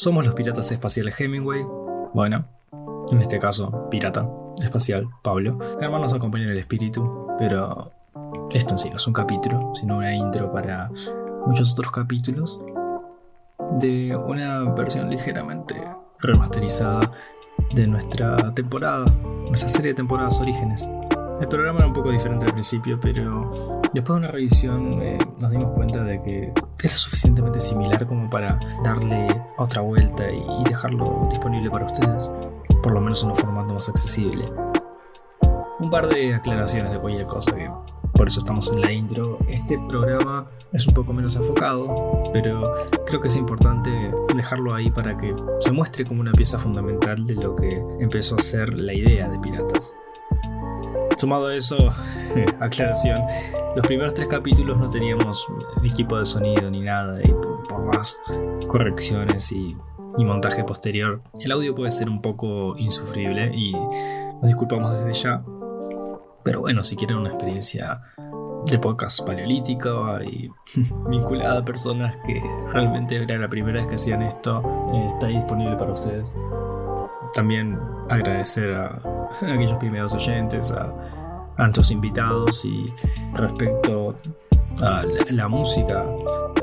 somos los piratas espaciales Hemingway. Bueno, en este caso, pirata espacial Pablo. Germán nos acompaña en el espíritu, pero esto en sí no es un capítulo, sino una intro para muchos otros capítulos de una versión ligeramente remasterizada de nuestra temporada, nuestra serie de temporadas Orígenes. El programa era un poco diferente al principio, pero después de una revisión eh, nos dimos cuenta de que es suficientemente similar como para darle otra vuelta y dejarlo disponible para ustedes, por lo menos en un formato más accesible. Un par de aclaraciones de cualquier cosa que por eso estamos en la intro. Este programa es un poco menos enfocado, pero creo que es importante dejarlo ahí para que se muestre como una pieza fundamental de lo que empezó a ser la idea de Piratas. Sumado a eso, aclaración, los primeros tres capítulos no teníamos equipo de sonido ni nada, y por, más correcciones y, y montaje posterior, el audio puede ser un poco insufrible y nos disculpamos desde ya. Pero bueno, si quieren una experiencia de podcast paleolítica y vinculada a personas que realmente era la primera vez que hacían esto, eh, está disponible para ustedes. También agradecer a, aquellos primeros oyentes, a, a nuestros invitados y respecto a la, música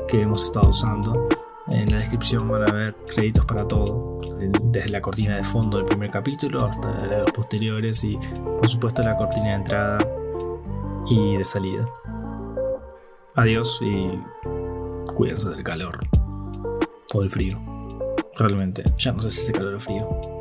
que hemos estado usando. En la descripción van a ver créditos para todo, desde la cortina de fondo del primer capítulo hasta los posteriores y por supuesto la cortina de entrada y de salida. Adiós y cuídense del calor o del frío. Realmente, ya no sé si hace calor o frío.